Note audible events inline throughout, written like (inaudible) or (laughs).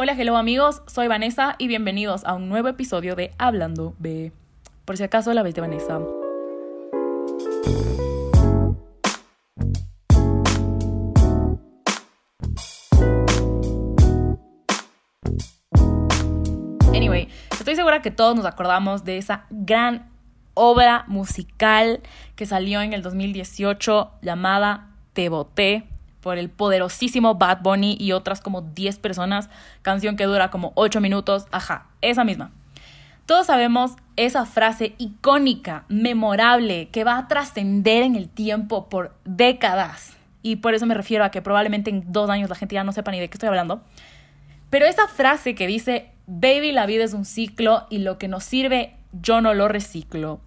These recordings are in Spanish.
Hola, hello amigos, soy Vanessa y bienvenidos a un nuevo episodio de Hablando B. Por si acaso la vez de Vanessa. Anyway, estoy segura que todos nos acordamos de esa gran obra musical que salió en el 2018 llamada Te Boté por el poderosísimo Bad Bunny y otras como 10 personas, canción que dura como 8 minutos, ajá, esa misma. Todos sabemos esa frase icónica, memorable, que va a trascender en el tiempo por décadas. Y por eso me refiero a que probablemente en dos años la gente ya no sepa ni de qué estoy hablando. Pero esa frase que dice, baby, la vida es un ciclo y lo que nos sirve, yo no lo reciclo.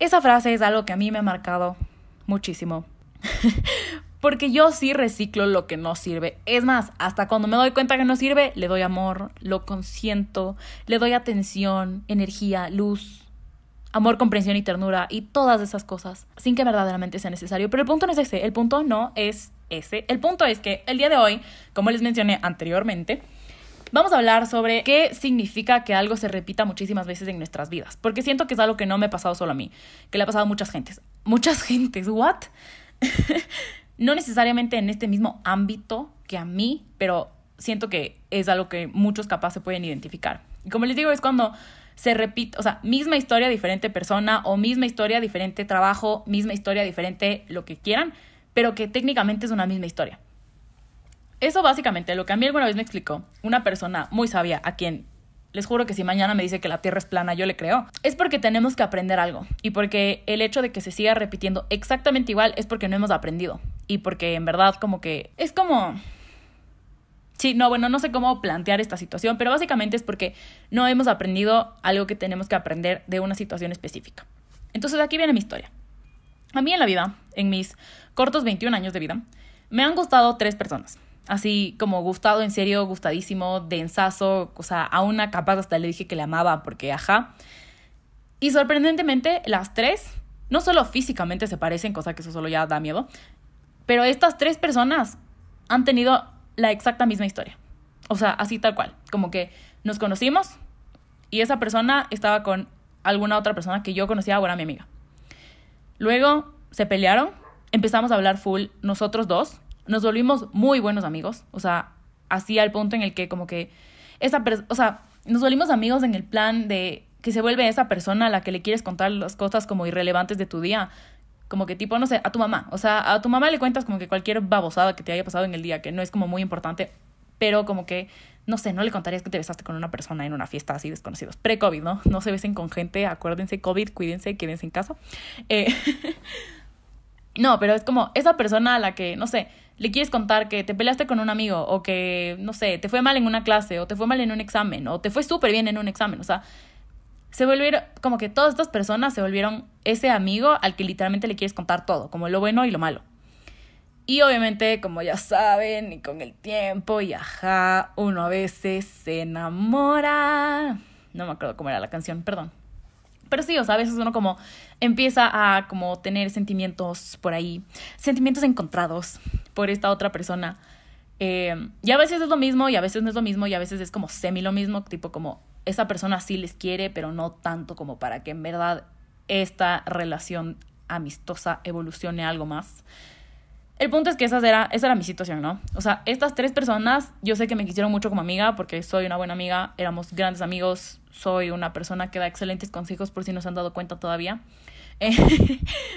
Esa frase es algo que a mí me ha marcado muchísimo. (laughs) Porque yo sí reciclo lo que no sirve. Es más, hasta cuando me doy cuenta que no sirve, le doy amor, lo consiento, le doy atención, energía, luz, amor, comprensión y ternura y todas esas cosas, sin que verdaderamente sea necesario. Pero el punto no es ese, el punto no es ese. El punto es que el día de hoy, como les mencioné anteriormente, Vamos a hablar sobre qué significa que algo se repita muchísimas veces en nuestras vidas, porque siento que es algo que no me ha pasado solo a mí, que le ha pasado a muchas gentes. Muchas gentes, ¿what? (laughs) no necesariamente en este mismo ámbito que a mí, pero siento que es algo que muchos capaz se pueden identificar. Y como les digo, es cuando se repite, o sea, misma historia, diferente persona, o misma historia, diferente trabajo, misma historia, diferente lo que quieran, pero que técnicamente es una misma historia. Eso básicamente lo que a mí alguna vez me explicó una persona muy sabia a quien les juro que si mañana me dice que la Tierra es plana, yo le creo. Es porque tenemos que aprender algo. Y porque el hecho de que se siga repitiendo exactamente igual es porque no hemos aprendido. Y porque en verdad como que es como... Sí, no, bueno, no sé cómo plantear esta situación, pero básicamente es porque no hemos aprendido algo que tenemos que aprender de una situación específica. Entonces aquí viene mi historia. A mí en la vida, en mis cortos 21 años de vida, me han gustado tres personas así como gustado en serio, gustadísimo, densazo, o sea, a una capaz hasta le dije que le amaba porque ajá. Y sorprendentemente las tres, no solo físicamente se parecen, cosa que eso solo ya da miedo, pero estas tres personas han tenido la exacta misma historia. O sea, así tal cual, como que nos conocimos y esa persona estaba con alguna otra persona que yo conocía, bueno, mi amiga. Luego se pelearon, empezamos a hablar full nosotros dos nos volvimos muy buenos amigos, o sea, así al punto en el que como que esa persona, o sea, nos volvimos amigos en el plan de que se vuelve esa persona a la que le quieres contar las cosas como irrelevantes de tu día. Como que tipo, no sé, a tu mamá. O sea, a tu mamá le cuentas como que cualquier babosada que te haya pasado en el día, que no es como muy importante, pero como que, no sé, no le contarías que te besaste con una persona en una fiesta así desconocidos. Pre-COVID, ¿no? No se besen con gente, acuérdense, COVID, cuídense, quédense en casa. Eh, (laughs) no, pero es como esa persona a la que, no sé, le quieres contar que te peleaste con un amigo o que, no sé, te fue mal en una clase o te fue mal en un examen o te fue súper bien en un examen, o sea, se volvieron, como que todas estas personas se volvieron ese amigo al que literalmente le quieres contar todo, como lo bueno y lo malo. Y obviamente, como ya saben, y con el tiempo, y ajá, uno a veces se enamora. No me acuerdo cómo era la canción, perdón. Pero sí, o sea, a veces uno como empieza a como tener sentimientos por ahí, sentimientos encontrados por esta otra persona. Eh, y a veces es lo mismo y a veces no es lo mismo y a veces es como semi lo mismo, tipo como esa persona sí les quiere, pero no tanto como para que en verdad esta relación amistosa evolucione algo más. El punto es que esa era, esa era mi situación, ¿no? O sea, estas tres personas, yo sé que me quisieron mucho como amiga porque soy una buena amiga, éramos grandes amigos, soy una persona que da excelentes consejos por si no se han dado cuenta todavía. (laughs)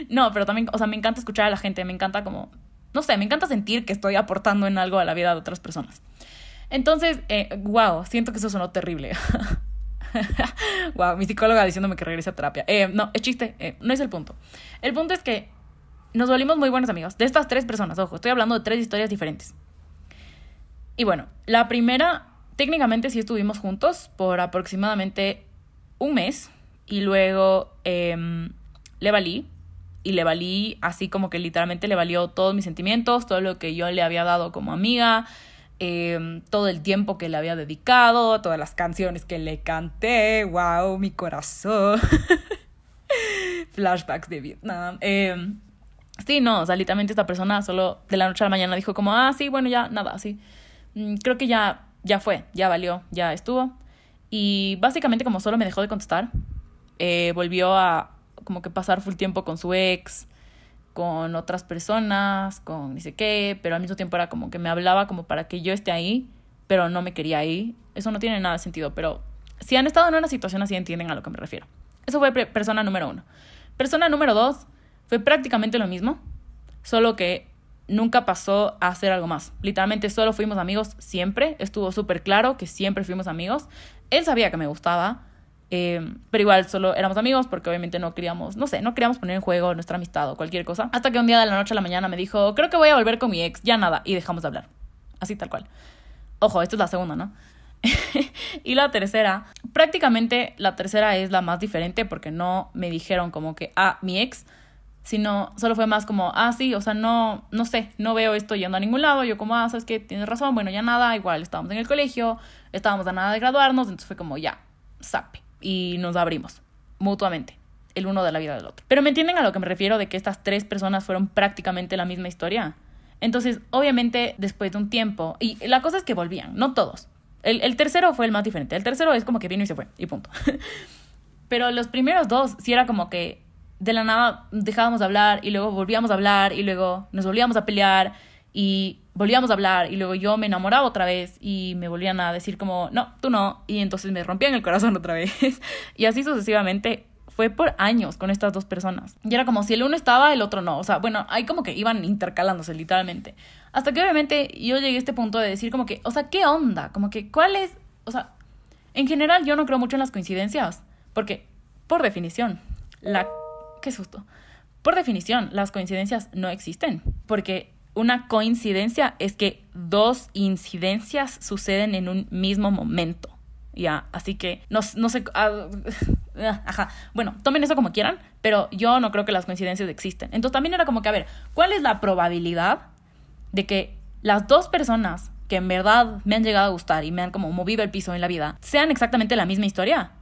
no, pero también, o sea, me encanta escuchar a la gente, me encanta como, no sé, me encanta sentir que estoy aportando en algo a la vida de otras personas. Entonces, eh, wow, siento que eso sonó terrible. (laughs) (laughs) wow, mi psicóloga diciéndome que regrese a terapia. Eh, no, es chiste, eh, no es el punto. El punto es que nos volvimos muy buenos amigos. De estas tres personas, ojo, estoy hablando de tres historias diferentes. Y bueno, la primera, técnicamente sí estuvimos juntos por aproximadamente un mes. Y luego em, le valí. Y le valí así como que literalmente le valió todos mis sentimientos, todo lo que yo le había dado como amiga, em, todo el tiempo que le había dedicado, todas las canciones que le canté. ¡Wow! Mi corazón. (laughs) Flashbacks de Vietnam. Eh, Sí, no, o sea, literalmente esta persona solo de la noche a la mañana dijo como, ah, sí, bueno, ya, nada, sí. Mm, creo que ya ya fue, ya valió, ya estuvo. Y básicamente como solo me dejó de contestar, eh, volvió a como que pasar full tiempo con su ex, con otras personas, con ni sé qué, pero al mismo tiempo era como que me hablaba como para que yo esté ahí, pero no me quería ahí. Eso no tiene nada de sentido, pero si han estado en una situación así entienden a lo que me refiero. Eso fue persona número uno. Persona número dos fue prácticamente lo mismo, solo que nunca pasó a hacer algo más. Literalmente solo fuimos amigos siempre. Estuvo súper claro que siempre fuimos amigos. Él sabía que me gustaba, eh, pero igual solo éramos amigos porque obviamente no queríamos, no sé, no queríamos poner en juego nuestra amistad o cualquier cosa. Hasta que un día de la noche a la mañana me dijo, creo que voy a volver con mi ex, ya nada, y dejamos de hablar. Así tal cual. Ojo, esta es la segunda, ¿no? (laughs) y la tercera, prácticamente la tercera es la más diferente porque no me dijeron como que, ah, mi ex, sino solo fue más como, ah, sí, o sea, no, no sé, no veo esto yendo a ningún lado, yo como, ah, sabes que tienes razón, bueno, ya nada, igual estábamos en el colegio, estábamos a nada de graduarnos, entonces fue como, ya, sape, y nos abrimos, mutuamente, el uno de la vida del otro. Pero me entienden a lo que me refiero de que estas tres personas fueron prácticamente la misma historia. Entonces, obviamente, después de un tiempo, y la cosa es que volvían, no todos. El, el tercero fue el más diferente, el tercero es como que vino y se fue, y punto. (laughs) Pero los primeros dos sí era como que de la nada dejábamos de hablar y luego volvíamos a hablar y luego nos volvíamos a pelear y volvíamos a hablar y luego yo me enamoraba otra vez y me volvían a decir como, no, tú no, y entonces me rompían el corazón (laughs) otra vez. y así sucesivamente fue por años con estas dos personas. Y era como si el uno estaba, el otro no. O sea, bueno, ahí como que iban intercalándose literalmente. Hasta que obviamente yo llegué a este punto de decir como que, o sea, ¿qué onda? Como que, ¿cuál es? O sea, en general yo no creo mucho en las coincidencias, porque, por definición, la qué susto. Por definición, las coincidencias no existen, porque una coincidencia es que dos incidencias suceden en un mismo momento. Ya, así que no, no sé. (laughs) Ah, ajá. Bueno, tomen eso como quieran, pero yo no creo que las coincidencias existen. Entonces también era como que, a ver, ¿cuál es la probabilidad de que las dos personas que en verdad me han llegado a gustar y me han como movido el piso en la vida sean exactamente la misma historia?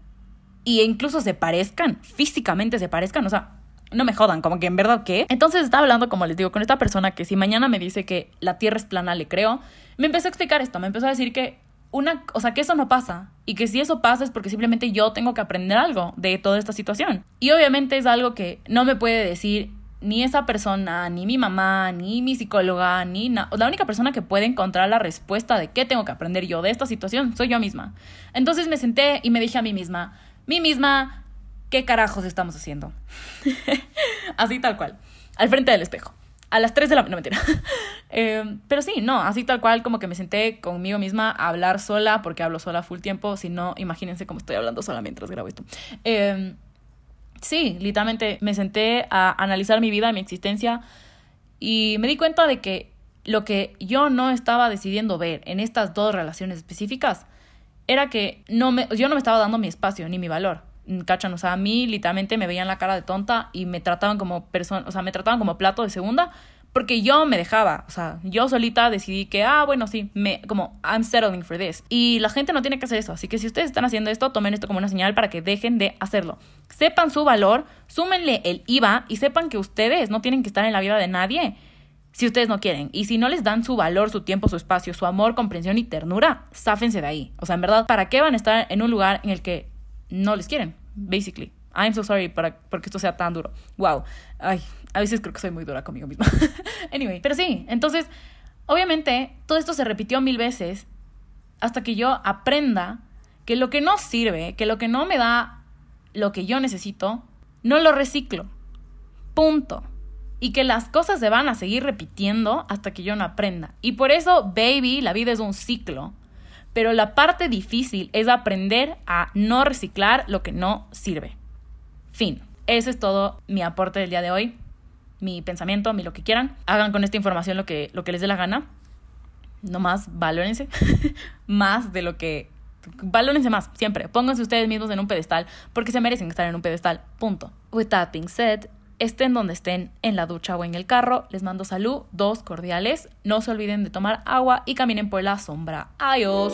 y incluso se parezcan, físicamente se parezcan, o sea, no me jodan, como que en verdad qué. Entonces estaba hablando, como les digo, con esta persona que si mañana me dice que la Tierra es plana, le creo. Me empezó a explicar esto, me empezó a decir que una, o sea, que eso no pasa y que si eso pasa es porque simplemente yo tengo que aprender algo de toda esta situación. Y obviamente es algo que no me puede decir ni esa persona, ni mi mamá, ni mi psicóloga, ni. La única persona que puede encontrar la respuesta de qué tengo que aprender yo de esta situación soy yo misma. Entonces me senté y me dije a mí misma, mí misma, ¿qué carajos estamos haciendo? (laughs) así tal cual, al frente del espejo. A las 3 de la... No, mentira. (laughs) eh, pero sí, no, así tal cual como que me senté conmigo misma a hablar sola, porque hablo sola full tiempo, si no, imagínense cómo estoy hablando sola mientras grabo esto. Eh, sí, literalmente me senté a analizar mi vida, mi existencia, y me di cuenta de que lo que yo no estaba decidiendo ver en estas dos relaciones específicas era que no me, yo no me estaba dando mi espacio ni mi valor. ¿Cachan? O sea, a mí literalmente me veían la cara de tonta y me trataban como persona, o sea, me trataban como plato de segunda porque yo me dejaba, o sea, yo solita decidí que, ah, bueno, sí, me, como, I'm settling for this. Y la gente no tiene que hacer eso, así que si ustedes están haciendo esto, tomen esto como una señal para que dejen de hacerlo. Sepan su valor, súmenle el IVA y sepan que ustedes no tienen que estar en la vida de nadie si ustedes no quieren. Y si no les dan su valor, su tiempo, su espacio, su amor, comprensión y ternura, sáfense de ahí. O sea, en verdad, ¿para qué van a estar en un lugar en el que no les quieren? Basically. I'm so sorry para, porque esto sea tan duro. Wow. Ay, a veces creo que soy muy dura conmigo misma. (laughs) anyway, pero sí, entonces, obviamente, todo esto se repitió mil veces hasta que yo aprenda que lo que no sirve, que lo que no me da lo que yo necesito, no lo reciclo. Punto y que las cosas se van a seguir repitiendo hasta que yo no aprenda. Y por eso, baby, la vida es un ciclo. Pero la parte difícil es aprender a no reciclar lo que no sirve. Fin. Ese es todo mi aporte del día de hoy. Mi pensamiento, mi lo que quieran. Hagan con esta información lo que, lo que les dé la gana. No más, valórense. (laughs) más de lo que valórense más, siempre. Pónganse ustedes mismos en un pedestal porque se merecen estar en un pedestal. Punto. With that being said, estén donde estén, en la ducha o en el carro. Les mando salud, dos cordiales. No se olviden de tomar agua y caminen por la sombra. Adiós.